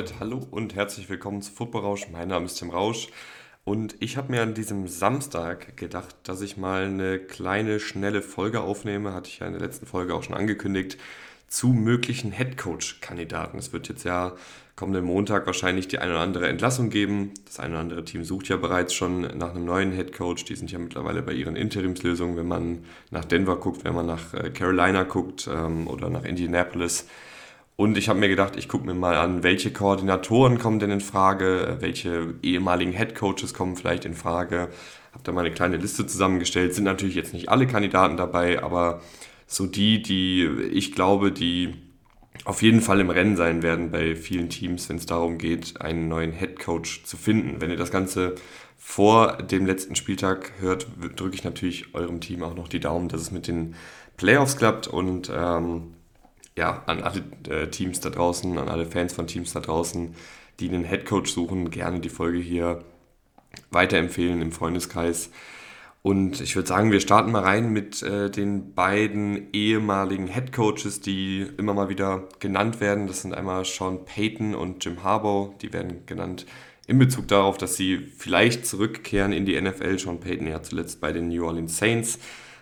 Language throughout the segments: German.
Damit hallo und herzlich willkommen zu Football Rausch. Mein Name ist Tim Rausch und ich habe mir an diesem Samstag gedacht, dass ich mal eine kleine, schnelle Folge aufnehme. Hatte ich ja in der letzten Folge auch schon angekündigt zu möglichen Headcoach-Kandidaten. Es wird jetzt ja kommenden Montag wahrscheinlich die eine oder andere Entlassung geben. Das eine oder andere Team sucht ja bereits schon nach einem neuen Headcoach. Die sind ja mittlerweile bei ihren Interimslösungen, wenn man nach Denver guckt, wenn man nach äh, Carolina guckt ähm, oder nach Indianapolis und ich habe mir gedacht, ich gucke mir mal an, welche Koordinatoren kommen denn in Frage, welche ehemaligen Headcoaches kommen vielleicht in Frage. Habe da mal eine kleine Liste zusammengestellt. Sind natürlich jetzt nicht alle Kandidaten dabei, aber so die, die ich glaube, die auf jeden Fall im Rennen sein werden bei vielen Teams, wenn es darum geht, einen neuen Headcoach zu finden. Wenn ihr das Ganze vor dem letzten Spieltag hört, drücke ich natürlich eurem Team auch noch die Daumen, dass es mit den Playoffs klappt und ähm, ja, an alle äh, Teams da draußen, an alle Fans von Teams da draußen, die einen Headcoach suchen, gerne die Folge hier weiterempfehlen im Freundeskreis. Und ich würde sagen, wir starten mal rein mit äh, den beiden ehemaligen Headcoaches, die immer mal wieder genannt werden. Das sind einmal Sean Payton und Jim Harbaugh. Die werden genannt in Bezug darauf, dass sie vielleicht zurückkehren in die NFL. Sean Payton ja zuletzt bei den New Orleans Saints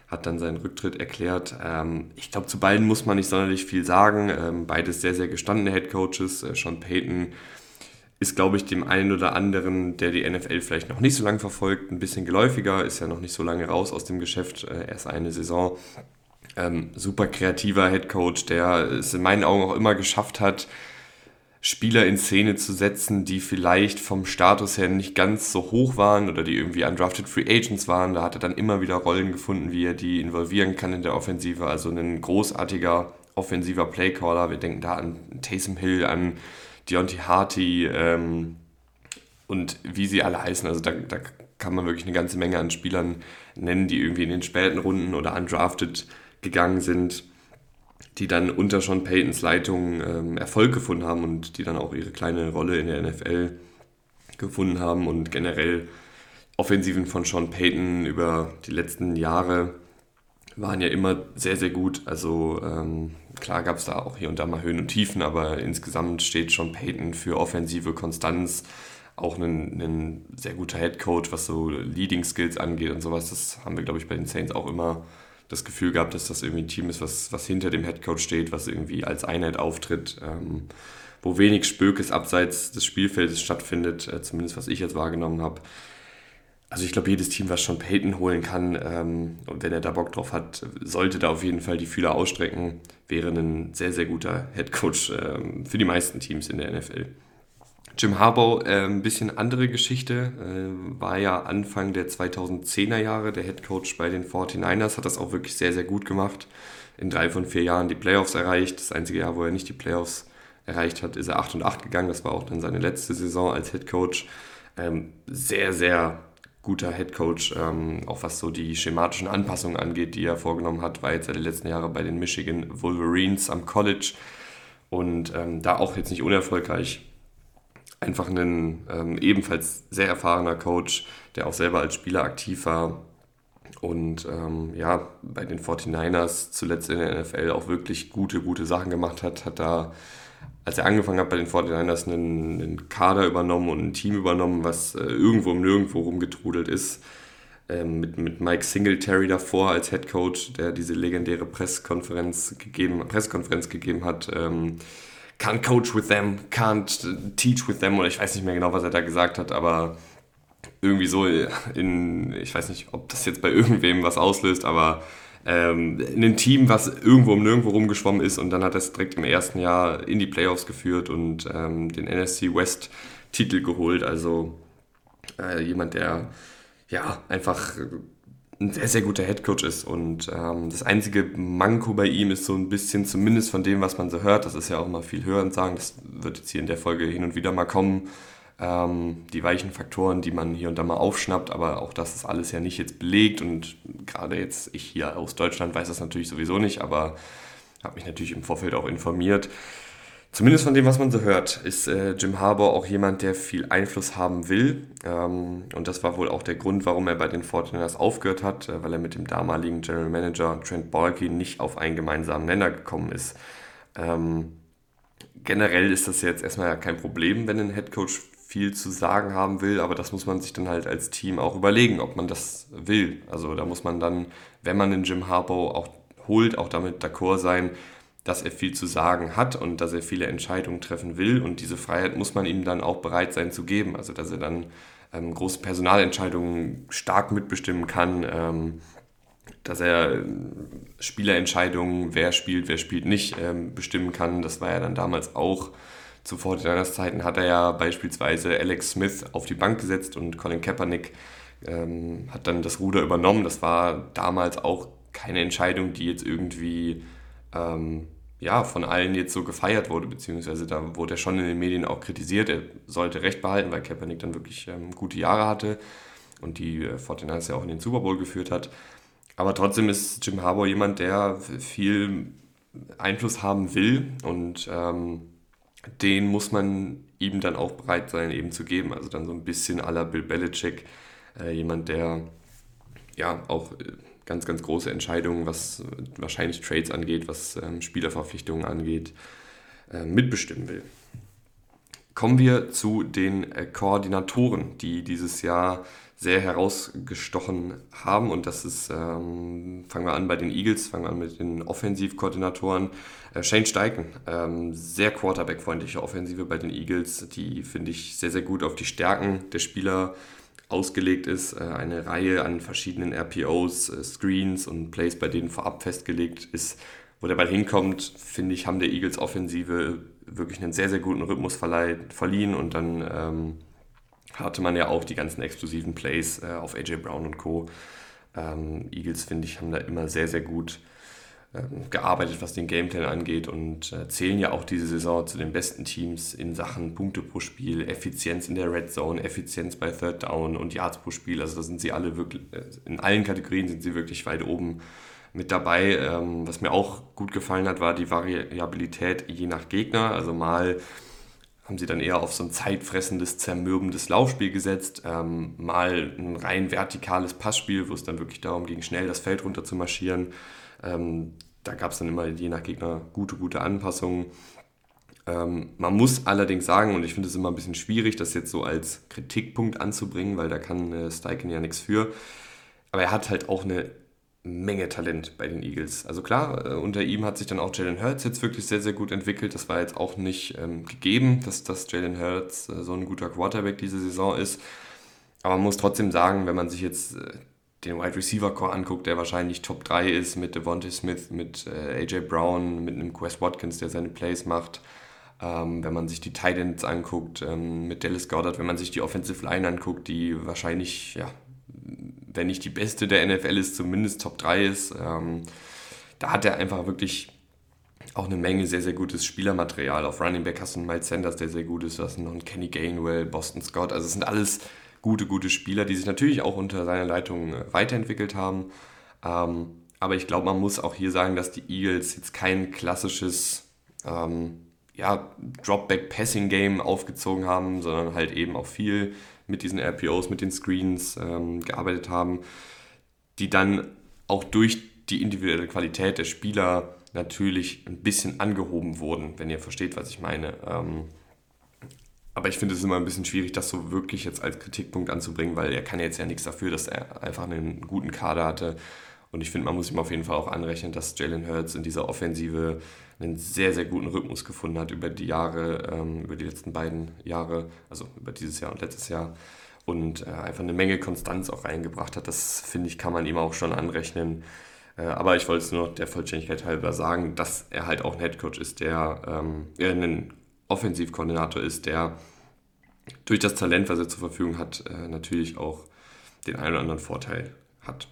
hat dann seinen Rücktritt erklärt. Ähm, ich glaube, zu beiden muss man nicht sonderlich viel sagen. Ähm, beides sehr, sehr gestandene Headcoaches. Äh, Sean Payton ist, glaube ich, dem einen oder anderen, der die NFL vielleicht noch nicht so lange verfolgt, ein bisschen geläufiger, ist ja noch nicht so lange raus aus dem Geschäft, äh, erst eine Saison. Ähm, super kreativer Headcoach, der es in meinen Augen auch immer geschafft hat, Spieler in Szene zu setzen, die vielleicht vom Status her nicht ganz so hoch waren oder die irgendwie undrafted Free Agents waren. Da hat er dann immer wieder Rollen gefunden, wie er die involvieren kann in der Offensive. Also ein großartiger offensiver Playcaller. Wir denken da an Taysom Hill, an Deontay Harty ähm, und wie sie alle heißen. Also da, da kann man wirklich eine ganze Menge an Spielern nennen, die irgendwie in den späten Runden oder undrafted gegangen sind die dann unter Sean Paytons Leitung ähm, Erfolg gefunden haben und die dann auch ihre kleine Rolle in der NFL gefunden haben und generell Offensiven von Sean Payton über die letzten Jahre waren ja immer sehr, sehr gut. Also ähm, klar gab es da auch hier und da mal Höhen und Tiefen, aber insgesamt steht Sean Payton für offensive Konstanz, auch ein, ein sehr guter Head Coach, was so Leading Skills angeht und sowas. Das haben wir, glaube ich, bei den Saints auch immer das Gefühl gehabt, dass das irgendwie ein Team ist, was, was hinter dem Headcoach steht, was irgendwie als Einheit auftritt, ähm, wo wenig Spökes abseits des Spielfeldes stattfindet, äh, zumindest was ich jetzt wahrgenommen habe. Also ich glaube, jedes Team, was schon Peyton holen kann ähm, und wenn er da Bock drauf hat, sollte da auf jeden Fall die Fühler ausstrecken, wäre ein sehr, sehr guter Headcoach ähm, für die meisten Teams in der NFL. Jim Harbaugh, äh, ein bisschen andere Geschichte, äh, war ja Anfang der 2010er Jahre der Head Coach bei den 49ers, hat das auch wirklich sehr, sehr gut gemacht. In drei von vier Jahren die Playoffs erreicht. Das einzige Jahr, wo er nicht die Playoffs erreicht hat, ist er 8 und 8 gegangen. Das war auch dann seine letzte Saison als Head Coach. Ähm, sehr, sehr guter Head Coach, ähm, auch was so die schematischen Anpassungen angeht, die er vorgenommen hat, war jetzt ja die letzten Jahre bei den Michigan Wolverines am College und ähm, da auch jetzt nicht unerfolgreich einfach ein ähm, ebenfalls sehr erfahrener Coach, der auch selber als Spieler aktiv war und ähm, ja, bei den 49ers zuletzt in der NFL auch wirklich gute, gute Sachen gemacht hat, hat da, als er angefangen hat bei den 49ers, einen, einen Kader übernommen und ein Team übernommen, was äh, irgendwo im Nirgendwo rumgetrudelt ist. Ähm, mit, mit Mike Singletary davor als Head Coach, der diese legendäre Pressekonferenz gegeben, Pressekonferenz gegeben hat. Ähm, can't coach with them, can't teach with them oder ich weiß nicht mehr genau, was er da gesagt hat, aber irgendwie so in, ich weiß nicht, ob das jetzt bei irgendwem was auslöst, aber ähm, in ein Team, was irgendwo um nirgendwo rumgeschwommen ist und dann hat er es direkt im ersten Jahr in die Playoffs geführt und ähm, den NSC West Titel geholt. Also äh, jemand, der ja einfach ein sehr, sehr guter Headcoach ist. Und ähm, das einzige Manko bei ihm ist so ein bisschen, zumindest von dem, was man so hört, das ist ja auch immer viel hören sagen, das wird jetzt hier in der Folge hin und wieder mal kommen, ähm, die weichen Faktoren, die man hier und da mal aufschnappt, aber auch das ist alles ja nicht jetzt belegt und gerade jetzt ich hier aus Deutschland weiß das natürlich sowieso nicht, aber habe mich natürlich im Vorfeld auch informiert. Zumindest von dem, was man so hört, ist äh, Jim Harbour auch jemand, der viel Einfluss haben will. Ähm, und das war wohl auch der Grund, warum er bei den Fortinanders aufgehört hat, äh, weil er mit dem damaligen General Manager Trent Balky nicht auf einen gemeinsamen Nenner gekommen ist. Ähm, generell ist das jetzt erstmal kein Problem, wenn ein Headcoach viel zu sagen haben will, aber das muss man sich dann halt als Team auch überlegen, ob man das will. Also da muss man dann, wenn man den Jim Harbaugh auch holt, auch damit d'accord sein, dass er viel zu sagen hat und dass er viele Entscheidungen treffen will. Und diese Freiheit muss man ihm dann auch bereit sein zu geben. Also dass er dann ähm, große Personalentscheidungen stark mitbestimmen kann, ähm, dass er äh, Spielerentscheidungen, wer spielt, wer spielt nicht, ähm, bestimmen kann. Das war ja dann damals auch zu 49 Zeiten hat er ja beispielsweise Alex Smith auf die Bank gesetzt und Colin Kaepernick ähm, hat dann das Ruder übernommen. Das war damals auch keine Entscheidung, die jetzt irgendwie ähm, ja, von allen jetzt so gefeiert wurde, beziehungsweise da wurde er schon in den Medien auch kritisiert. Er sollte Recht behalten, weil Kaepernick dann wirklich ähm, gute Jahre hatte und die äh, 49ers ja auch in den Super Bowl geführt hat. Aber trotzdem ist Jim Harbour jemand, der viel Einfluss haben will und ähm, den muss man ihm dann auch bereit sein, eben zu geben. Also dann so ein bisschen la Bill Belichick, äh, jemand, der ja auch äh, ganz, ganz große Entscheidungen, was äh, wahrscheinlich Trades angeht, was ähm, Spielerverpflichtungen angeht, äh, mitbestimmen will. Kommen wir zu den äh, Koordinatoren, die dieses Jahr sehr herausgestochen haben. Und das ist, ähm, fangen wir an bei den Eagles, fangen wir an mit den Offensivkoordinatoren. Äh, Shane Steichen, ähm, sehr Quarterback-freundliche Offensive bei den Eagles, die finde ich sehr, sehr gut auf die Stärken der Spieler ausgelegt ist. Äh, eine Reihe an verschiedenen RPOs, äh, Screens und Plays, bei denen vorab festgelegt ist, wo der Ball hinkommt, finde ich, haben der Eagles Offensive wirklich einen sehr, sehr guten Rhythmus verliehen und dann ähm, hatte man ja auch die ganzen explosiven Plays äh, auf AJ Brown und Co. Ähm, Eagles, finde ich, haben da immer sehr, sehr gut ähm, gearbeitet, was den Gameplan angeht und äh, zählen ja auch diese Saison zu den besten Teams in Sachen Punkte pro Spiel, Effizienz in der Red Zone, Effizienz bei Third Down und Yards pro Spiel. Also da sind sie alle wirklich, äh, in allen Kategorien sind sie wirklich weit oben mit dabei. Ähm, was mir auch gut gefallen hat, war die Variabilität je nach Gegner. Also mal haben sie dann eher auf so ein zeitfressendes, zermürbendes Laufspiel gesetzt, ähm, mal ein rein vertikales Passspiel, wo es dann wirklich darum ging, schnell das Feld runter zu marschieren. Ähm, da gab es dann immer je nach Gegner gute, gute Anpassungen. Ähm, man muss allerdings sagen, und ich finde es immer ein bisschen schwierig, das jetzt so als Kritikpunkt anzubringen, weil da kann äh, Steichen ja nichts für. Aber er hat halt auch eine Menge Talent bei den Eagles. Also klar, äh, unter ihm hat sich dann auch Jalen Hurts jetzt wirklich sehr, sehr gut entwickelt. Das war jetzt auch nicht ähm, gegeben, dass, dass Jalen Hurts äh, so ein guter Quarterback diese Saison ist. Aber man muss trotzdem sagen, wenn man sich jetzt äh, den Wide Receiver Core anguckt, der wahrscheinlich Top 3 ist mit Devontae Smith, mit äh, AJ Brown, mit einem Quest Watkins, der seine Plays macht. Ähm, wenn man sich die Titans anguckt, ähm, mit Dallas Goddard, wenn man sich die Offensive Line anguckt, die wahrscheinlich, ja, wenn nicht die beste der NFL ist, zumindest Top 3 ist, ähm, da hat er einfach wirklich auch eine Menge sehr, sehr gutes Spielermaterial. Auf Running Back hast du einen Miles Sanders, der sehr gut ist, da hast du noch einen Kenny Gainwell, Boston Scott, also es sind alles gute, gute Spieler, die sich natürlich auch unter seiner Leitung äh, weiterentwickelt haben. Ähm, aber ich glaube, man muss auch hier sagen, dass die Eagles jetzt kein klassisches ähm, ja, Dropback-Passing-Game aufgezogen haben, sondern halt eben auch viel mit diesen RPOs, mit den Screens ähm, gearbeitet haben, die dann auch durch die individuelle Qualität der Spieler natürlich ein bisschen angehoben wurden, wenn ihr versteht, was ich meine. Ähm, aber ich finde es immer ein bisschen schwierig, das so wirklich jetzt als Kritikpunkt anzubringen, weil er kann jetzt ja nichts dafür, dass er einfach einen guten Kader hatte. Und ich finde, man muss ihm auf jeden Fall auch anrechnen, dass Jalen Hurts in dieser Offensive einen sehr, sehr guten Rhythmus gefunden hat über die Jahre, ähm, über die letzten beiden Jahre, also über dieses Jahr und letztes Jahr. Und äh, einfach eine Menge Konstanz auch reingebracht hat. Das, finde ich, kann man ihm auch schon anrechnen. Äh, aber ich wollte es nur der Vollständigkeit halber sagen, dass er halt auch ein Headcoach ist, der ähm, ein Offensivkoordinator ist, der durch das Talent, was er zur Verfügung hat, äh, natürlich auch den einen oder anderen Vorteil hat.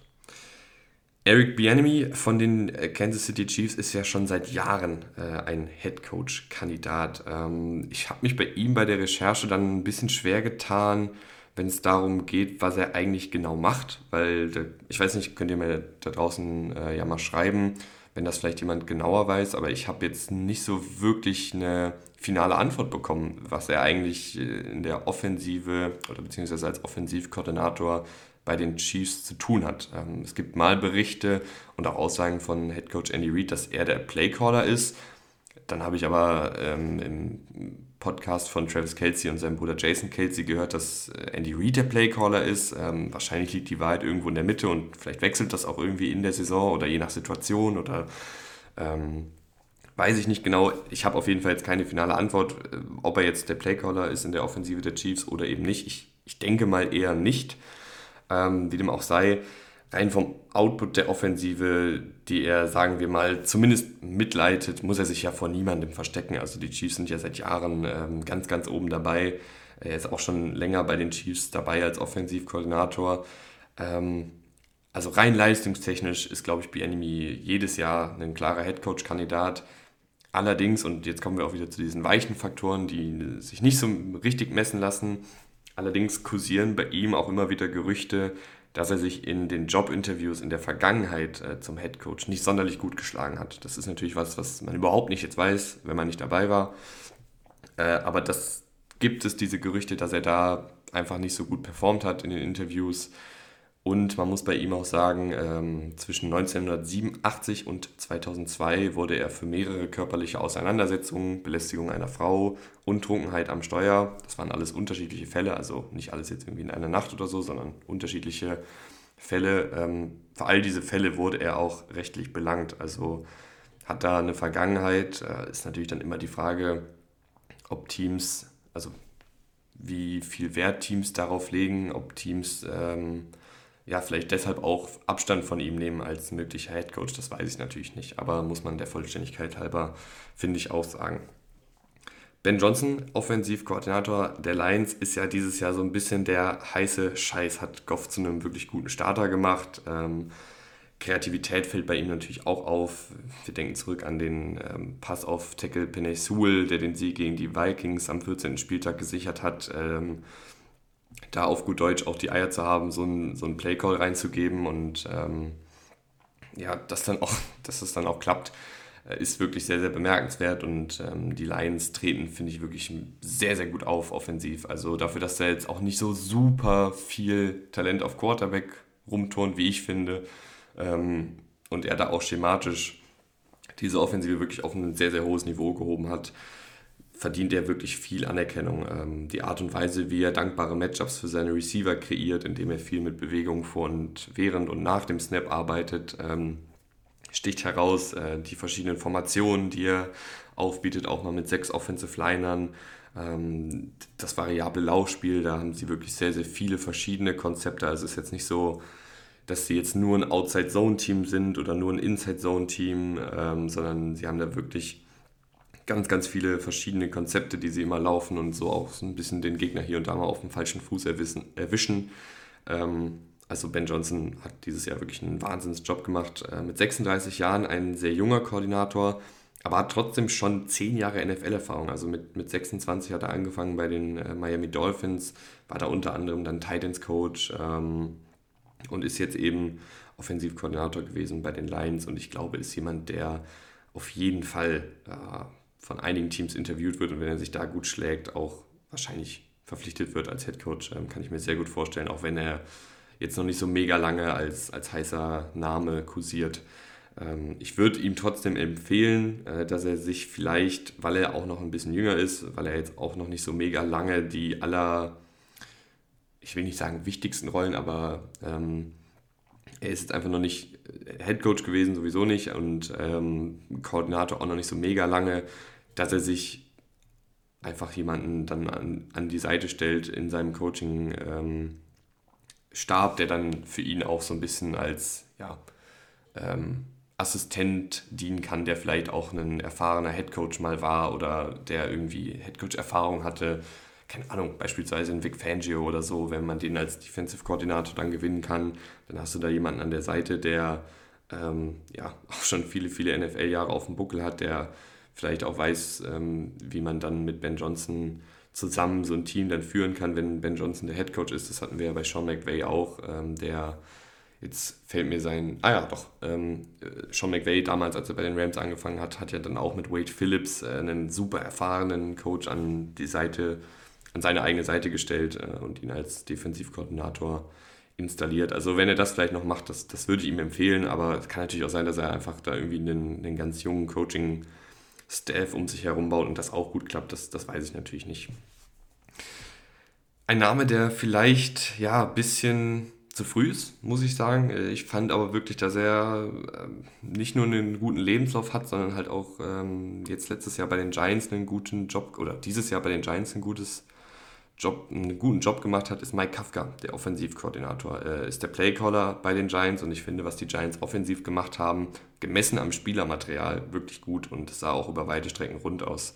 Eric Bieniemy von den äh, Kansas City Chiefs ist ja schon seit Jahren äh, ein Head Coach Kandidat. Ähm, ich habe mich bei ihm bei der Recherche dann ein bisschen schwer getan, wenn es darum geht, was er eigentlich genau macht, weil ich weiß nicht, könnt ihr mir da draußen ja mal schreiben, wenn das vielleicht jemand genauer weiß, aber ich habe jetzt nicht so wirklich eine finale Antwort bekommen, was er eigentlich äh, in der Offensive oder beziehungsweise als Offensivkoordinator bei den Chiefs zu tun hat. Ähm, es gibt mal Berichte und auch Aussagen von Head Coach Andy Reid, dass er der Playcaller ist. dann habe ich aber ähm, im Podcast von Travis Kelsey und seinem Bruder Jason Kelsey gehört, dass äh, Andy Reid der Playcaller ist. Ähm, wahrscheinlich liegt die Wahrheit irgendwo in der Mitte und vielleicht wechselt das auch irgendwie in der Saison oder je nach Situation oder ähm, weiß ich nicht genau. Ich habe auf jeden Fall jetzt keine finale Antwort, äh, ob er jetzt der Playcaller ist in der Offensive der Chiefs oder eben nicht. Ich, ich denke mal eher nicht. Ähm, wie dem auch sei, rein vom Output der Offensive, die er, sagen wir mal, zumindest mitleitet, muss er sich ja vor niemandem verstecken. Also die Chiefs sind ja seit Jahren ähm, ganz, ganz oben dabei. Er ist auch schon länger bei den Chiefs dabei als Offensivkoordinator. Ähm, also rein leistungstechnisch ist, glaube ich, Bienemy jedes Jahr ein klarer Headcoach-Kandidat. Allerdings, und jetzt kommen wir auch wieder zu diesen weichen Faktoren, die sich nicht so richtig messen lassen, allerdings kursieren bei ihm auch immer wieder Gerüchte, dass er sich in den Jobinterviews in der Vergangenheit äh, zum Head Coach nicht sonderlich gut geschlagen hat. Das ist natürlich was, was man überhaupt nicht jetzt weiß, wenn man nicht dabei war. Äh, aber das gibt es diese Gerüchte, dass er da einfach nicht so gut performt hat in den Interviews. Und man muss bei ihm auch sagen, ähm, zwischen 1987 und 2002 wurde er für mehrere körperliche Auseinandersetzungen, Belästigung einer Frau und Trunkenheit am Steuer, das waren alles unterschiedliche Fälle, also nicht alles jetzt irgendwie in einer Nacht oder so, sondern unterschiedliche Fälle. Ähm, für all diese Fälle wurde er auch rechtlich belangt, also hat da eine Vergangenheit, äh, ist natürlich dann immer die Frage, ob Teams, also wie viel Wert Teams darauf legen, ob Teams... Ähm, ja, vielleicht deshalb auch Abstand von ihm nehmen als möglicher Headcoach, das weiß ich natürlich nicht, aber muss man der Vollständigkeit halber, finde ich, auch sagen. Ben Johnson, Offensivkoordinator der Lions, ist ja dieses Jahr so ein bisschen der heiße Scheiß, hat Goff zu einem wirklich guten Starter gemacht. Ähm, Kreativität fällt bei ihm natürlich auch auf. Wir denken zurück an den ähm, Pass auf Tackle Penny Sewell, der den Sieg gegen die Vikings am 14. Spieltag gesichert hat. Ähm, da auf gut Deutsch auch die Eier zu haben, so einen so Playcall reinzugeben und ähm, ja, dass, dann auch, dass das dann auch klappt, äh, ist wirklich sehr, sehr bemerkenswert und ähm, die Lions treten, finde ich, wirklich sehr, sehr gut auf offensiv. Also dafür, dass da jetzt auch nicht so super viel Talent auf Quarterback rumturnt, wie ich finde, ähm, und er da auch schematisch diese Offensive wirklich auf ein sehr, sehr hohes Niveau gehoben hat, verdient er wirklich viel Anerkennung. Ähm, die Art und Weise, wie er dankbare Matchups für seine Receiver kreiert, indem er viel mit Bewegung vor und während und nach dem Snap arbeitet, ähm, sticht heraus. Äh, die verschiedenen Formationen, die er aufbietet, auch mal mit sechs Offensive Linern. Ähm, das variable Laufspiel, da haben sie wirklich sehr, sehr viele verschiedene Konzepte. Also es ist jetzt nicht so, dass sie jetzt nur ein Outside-Zone-Team sind oder nur ein Inside-Zone-Team, ähm, sondern sie haben da wirklich ganz, ganz viele verschiedene Konzepte, die sie immer laufen und so auch so ein bisschen den Gegner hier und da mal auf dem falschen Fuß erwischen. erwischen. Ähm, also Ben Johnson hat dieses Jahr wirklich einen Wahnsinnsjob gemacht. Äh, mit 36 Jahren ein sehr junger Koordinator, aber hat trotzdem schon 10 Jahre NFL-Erfahrung. Also mit, mit 26 hat er angefangen bei den äh, Miami Dolphins, war da unter anderem dann Titans Coach ähm, und ist jetzt eben Offensivkoordinator gewesen bei den Lions und ich glaube, ist jemand, der auf jeden Fall äh, von einigen Teams interviewt wird und wenn er sich da gut schlägt, auch wahrscheinlich verpflichtet wird als Head Coach, ähm, kann ich mir sehr gut vorstellen, auch wenn er jetzt noch nicht so mega lange als, als heißer Name kursiert. Ähm, ich würde ihm trotzdem empfehlen, äh, dass er sich vielleicht, weil er auch noch ein bisschen jünger ist, weil er jetzt auch noch nicht so mega lange die aller, ich will nicht sagen wichtigsten Rollen, aber ähm, er ist jetzt einfach noch nicht Head Coach gewesen, sowieso nicht und ähm, Koordinator auch noch nicht so mega lange dass er sich einfach jemanden dann an, an die Seite stellt in seinem Coaching-Stab, ähm, der dann für ihn auch so ein bisschen als ja, ähm, Assistent dienen kann, der vielleicht auch ein erfahrener Headcoach mal war oder der irgendwie Headcoach-Erfahrung hatte. Keine Ahnung, beispielsweise in Vic Fangio oder so, wenn man den als Defensive-Koordinator dann gewinnen kann, dann hast du da jemanden an der Seite, der ähm, ja auch schon viele, viele NFL-Jahre auf dem Buckel hat, der vielleicht auch weiß, ähm, wie man dann mit Ben Johnson zusammen so ein Team dann führen kann, wenn Ben Johnson der Head Coach ist. Das hatten wir ja bei Sean McVay auch, ähm, der jetzt fällt mir sein, ah ja, doch, ähm, Sean McVay damals, als er bei den Rams angefangen hat, hat ja dann auch mit Wade Phillips äh, einen super erfahrenen Coach an die Seite, an seine eigene Seite gestellt äh, und ihn als Defensivkoordinator installiert. Also wenn er das vielleicht noch macht, das, das würde ich ihm empfehlen, aber es kann natürlich auch sein, dass er einfach da irgendwie einen, einen ganz jungen Coaching Staff um sich herum baut und das auch gut klappt, das, das weiß ich natürlich nicht. Ein Name, der vielleicht ja ein bisschen zu früh ist, muss ich sagen. Ich fand aber wirklich, dass er ähm, nicht nur einen guten Lebenslauf hat, sondern halt auch ähm, jetzt letztes Jahr bei den Giants einen guten Job oder dieses Jahr bei den Giants ein gutes Job, einen guten Job gemacht hat, ist Mike Kafka, der Offensivkoordinator. Er ist der Playcaller bei den Giants und ich finde, was die Giants offensiv gemacht haben, gemessen am Spielermaterial, wirklich gut und sah auch über weite Strecken rund aus.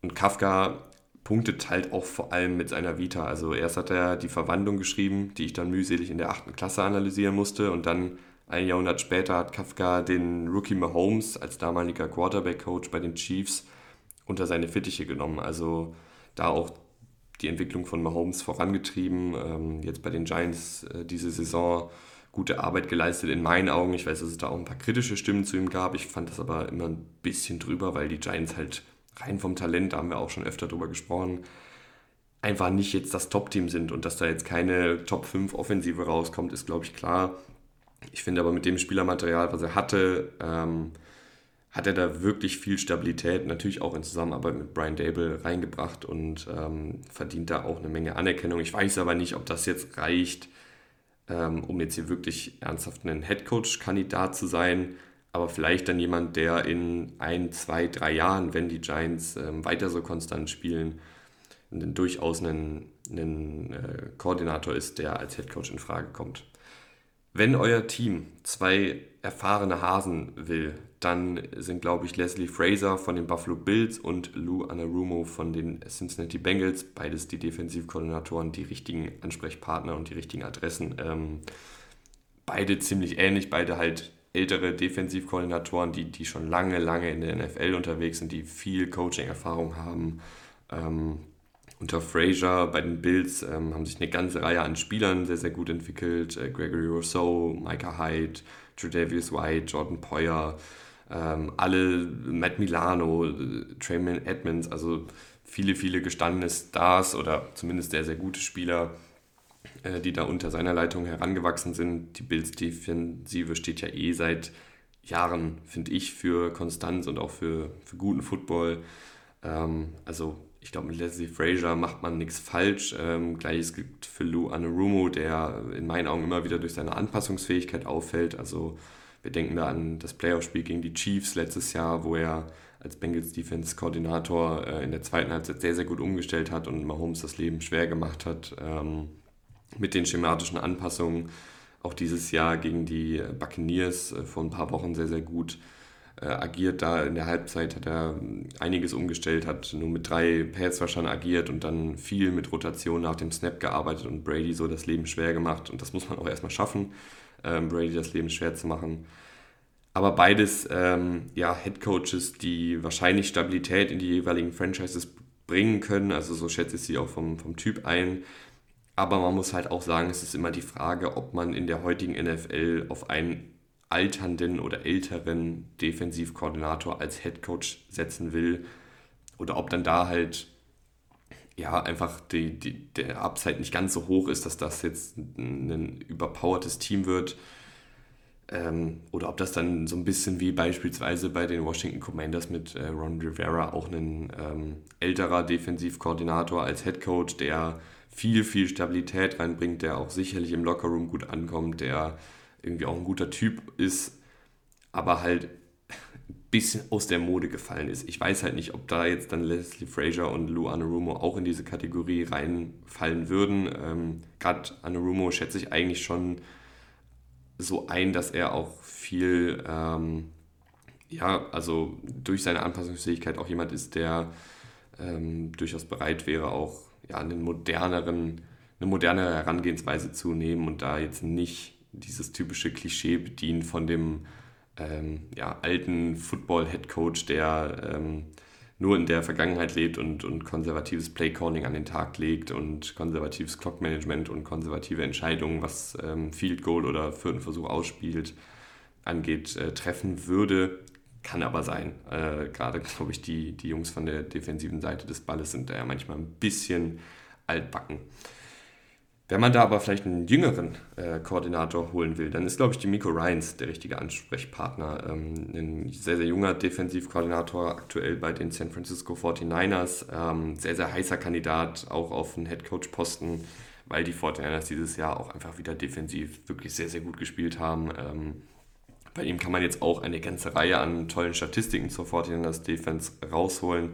Und Kafka punktet halt auch vor allem mit seiner Vita. Also erst hat er die Verwandlung geschrieben, die ich dann mühselig in der achten Klasse analysieren musste und dann ein Jahrhundert später hat Kafka den Rookie Mahomes als damaliger Quarterback-Coach bei den Chiefs unter seine Fittiche genommen. Also da auch die Entwicklung von Mahomes vorangetrieben. Ähm, jetzt bei den Giants äh, diese Saison gute Arbeit geleistet in meinen Augen. Ich weiß, dass es da auch ein paar kritische Stimmen zu ihm gab. Ich fand das aber immer ein bisschen drüber, weil die Giants halt rein vom Talent, da haben wir auch schon öfter drüber gesprochen, einfach nicht jetzt das Top-Team sind und dass da jetzt keine Top 5 Offensive rauskommt, ist glaube ich klar. Ich finde aber mit dem Spielermaterial, was er hatte, ähm, hat er da wirklich viel Stabilität, natürlich auch in Zusammenarbeit mit Brian Dable reingebracht und ähm, verdient da auch eine Menge Anerkennung. Ich weiß aber nicht, ob das jetzt reicht, ähm, um jetzt hier wirklich ernsthaft ein Headcoach-Kandidat zu sein, aber vielleicht dann jemand, der in ein, zwei, drei Jahren, wenn die Giants ähm, weiter so konstant spielen, durchaus ein, ein äh, Koordinator ist, der als Headcoach in Frage kommt. Wenn euer Team zwei erfahrene Hasen will, dann sind, glaube ich, Leslie Fraser von den Buffalo Bills und Lou Anarumo von den Cincinnati Bengals, beides die Defensivkoordinatoren, die richtigen Ansprechpartner und die richtigen Adressen. Ähm, beide ziemlich ähnlich, beide halt ältere Defensivkoordinatoren, die, die schon lange, lange in der NFL unterwegs sind, die viel Coaching-Erfahrung haben. Ähm, unter Frazier bei den Bills ähm, haben sich eine ganze Reihe an Spielern sehr, sehr gut entwickelt. Äh, Gregory Rousseau, Micah Hyde, Tredavious White, Jordan Poyer, ähm, alle, Matt Milano, äh, Trayman Edmonds, also viele, viele gestandene Stars oder zumindest sehr, sehr gute Spieler, äh, die da unter seiner Leitung herangewachsen sind. Die Bills Defensive steht ja eh seit Jahren, finde ich, für Konstanz und auch für, für guten Football. Ähm, also ich glaube, mit Leslie Frazier macht man nichts falsch. Ähm, Gleiches gilt für Lou Anarumo, der in meinen Augen immer wieder durch seine Anpassungsfähigkeit auffällt. Also wir denken da an das Playoff-Spiel gegen die Chiefs letztes Jahr, wo er als Bengals Defense-Koordinator äh, in der zweiten Halbzeit sehr, sehr gut umgestellt hat und Mahomes das Leben schwer gemacht hat ähm, mit den schematischen Anpassungen. Auch dieses Jahr gegen die Buccaneers äh, vor ein paar Wochen sehr, sehr gut äh, agiert. Da in der Halbzeit hat er einiges umgestellt, hat nur mit drei Passrushern agiert und dann viel mit Rotation nach dem Snap gearbeitet und Brady so das Leben schwer gemacht. Und das muss man auch erstmal schaffen, ähm, Brady das Leben schwer zu machen. Aber beides ähm, ja, Head Coaches, die wahrscheinlich Stabilität in die jeweiligen Franchises bringen können. Also so schätze ich sie auch vom, vom Typ ein. Aber man muss halt auch sagen, es ist immer die Frage, ob man in der heutigen NFL auf einen alternden oder älteren Defensivkoordinator als Headcoach setzen will oder ob dann da halt ja einfach die, die, der Upside nicht ganz so hoch ist, dass das jetzt ein überpowertes Team wird. Ähm, oder ob das dann so ein bisschen wie beispielsweise bei den Washington Commanders mit äh, Ron Rivera auch ein ähm, älterer Defensivkoordinator als Headcoach, der viel, viel Stabilität reinbringt, der auch sicherlich im Lockerroom gut ankommt, der irgendwie auch ein guter Typ ist, aber halt ein bisschen aus der Mode gefallen ist. Ich weiß halt nicht, ob da jetzt dann Leslie Frazier und Lou Anarumo auch in diese Kategorie reinfallen würden. Ähm, Gerade Anarumo schätze ich eigentlich schon so ein, dass er auch viel, ähm, ja, also durch seine Anpassungsfähigkeit auch jemand ist, der ähm, durchaus bereit wäre, auch ja, einen moderneren, eine modernere Herangehensweise zu nehmen und da jetzt nicht dieses typische Klischee bedient von dem ähm, ja, alten Football-Head-Coach, der ähm, nur in der Vergangenheit lebt und, und konservatives Playcalling an den Tag legt und konservatives Clock-Management und konservative Entscheidungen, was ähm, Field Goal oder vierten Versuch ausspielt, angeht, äh, treffen würde. Kann aber sein. Äh, Gerade, glaube ich, die, die Jungs von der defensiven Seite des Balles sind da ja manchmal ein bisschen altbacken. Wenn man da aber vielleicht einen jüngeren äh, Koordinator holen will, dann ist, glaube ich, die Miko Ryans der richtige Ansprechpartner. Ähm, ein sehr, sehr junger Defensivkoordinator, aktuell bei den San Francisco 49ers. Ähm, sehr, sehr heißer Kandidat, auch auf den Headcoach-Posten, weil die 49ers dieses Jahr auch einfach wieder defensiv wirklich sehr, sehr gut gespielt haben. Ähm, bei ihm kann man jetzt auch eine ganze Reihe an tollen Statistiken zur 49ers Defense rausholen.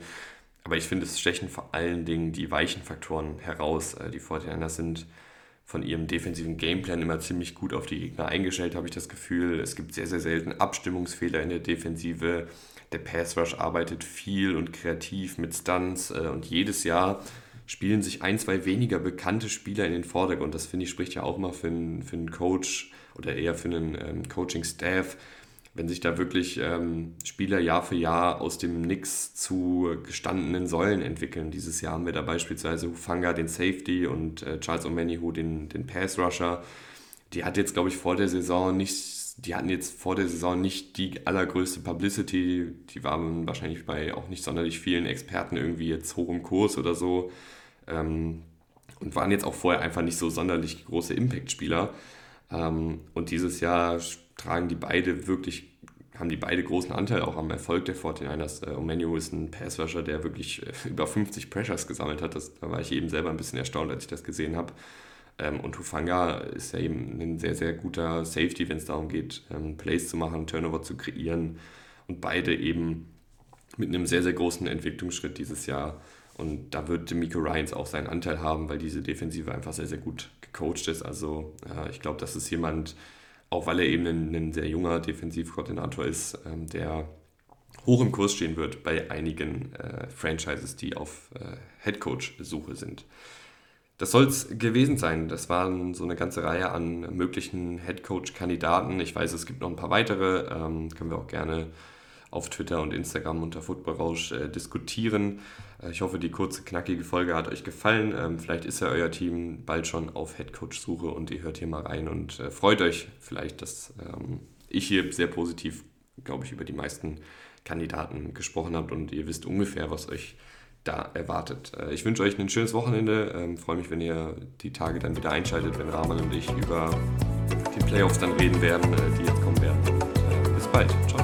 Aber ich finde, es stechen vor allen Dingen die weichen Faktoren heraus. Äh, die 49ers sind von ihrem defensiven Gameplan immer ziemlich gut auf die Gegner eingestellt, habe ich das Gefühl. Es gibt sehr, sehr selten Abstimmungsfehler in der Defensive. Der Pass Rush arbeitet viel und kreativ mit Stunts äh, und jedes Jahr spielen sich ein, zwei weniger bekannte Spieler in den Vordergrund. Das finde ich spricht ja auch mal für einen, für Coach oder eher für einen ähm, Coaching-Staff, wenn sich da wirklich ähm, Spieler Jahr für Jahr aus dem Nix zu gestandenen Säulen entwickeln. Dieses Jahr haben wir da beispielsweise Hufanga, den Safety, und äh, Charles Omenihu, den, den Pass-Rusher. Die hat jetzt, glaube ich, vor der Saison nicht, die hatten jetzt vor der Saison nicht die allergrößte Publicity. Die waren wahrscheinlich bei auch nicht sonderlich vielen Experten irgendwie jetzt hoch im Kurs oder so. Ähm, und waren jetzt auch vorher einfach nicht so sonderlich große Impact-Spieler. Ähm, und dieses Jahr tragen die beide wirklich, haben die beide großen Anteil auch am Erfolg der 49ers. Äh, Omenu ist ein Passrusher, der wirklich äh, über 50 Pressures gesammelt hat. Das, da war ich eben selber ein bisschen erstaunt, als ich das gesehen habe. Ähm, und Hufanga ist ja eben ein sehr, sehr guter Safety, wenn es darum geht, ähm, Plays zu machen, Turnover zu kreieren. Und beide eben mit einem sehr, sehr großen Entwicklungsschritt dieses Jahr. Und da wird Miko Ryans auch seinen Anteil haben, weil diese Defensive einfach sehr, sehr gut gecoacht ist. Also äh, ich glaube, das ist jemand, auch weil er eben ein, ein sehr junger Defensivkoordinator ist, ähm, der hoch im Kurs stehen wird bei einigen äh, Franchises, die auf äh, Headcoach-Suche sind. Das soll es gewesen sein. Das waren so eine ganze Reihe an möglichen Headcoach-Kandidaten. Ich weiß, es gibt noch ein paar weitere. Ähm, können wir auch gerne auf Twitter und Instagram unter Footballrausch äh, diskutieren. Äh, ich hoffe, die kurze, knackige Folge hat euch gefallen. Ähm, vielleicht ist ja euer Team bald schon auf Headcoach-Suche und ihr hört hier mal rein und äh, freut euch vielleicht, dass ähm, ich hier sehr positiv, glaube ich, über die meisten Kandidaten gesprochen habe und ihr wisst ungefähr, was euch da erwartet. Äh, ich wünsche euch ein schönes Wochenende. Ähm, freue mich, wenn ihr die Tage dann wieder einschaltet, wenn Rahman und ich über die Playoffs dann reden werden, äh, die jetzt kommen werden. Äh, bis bald. Ciao.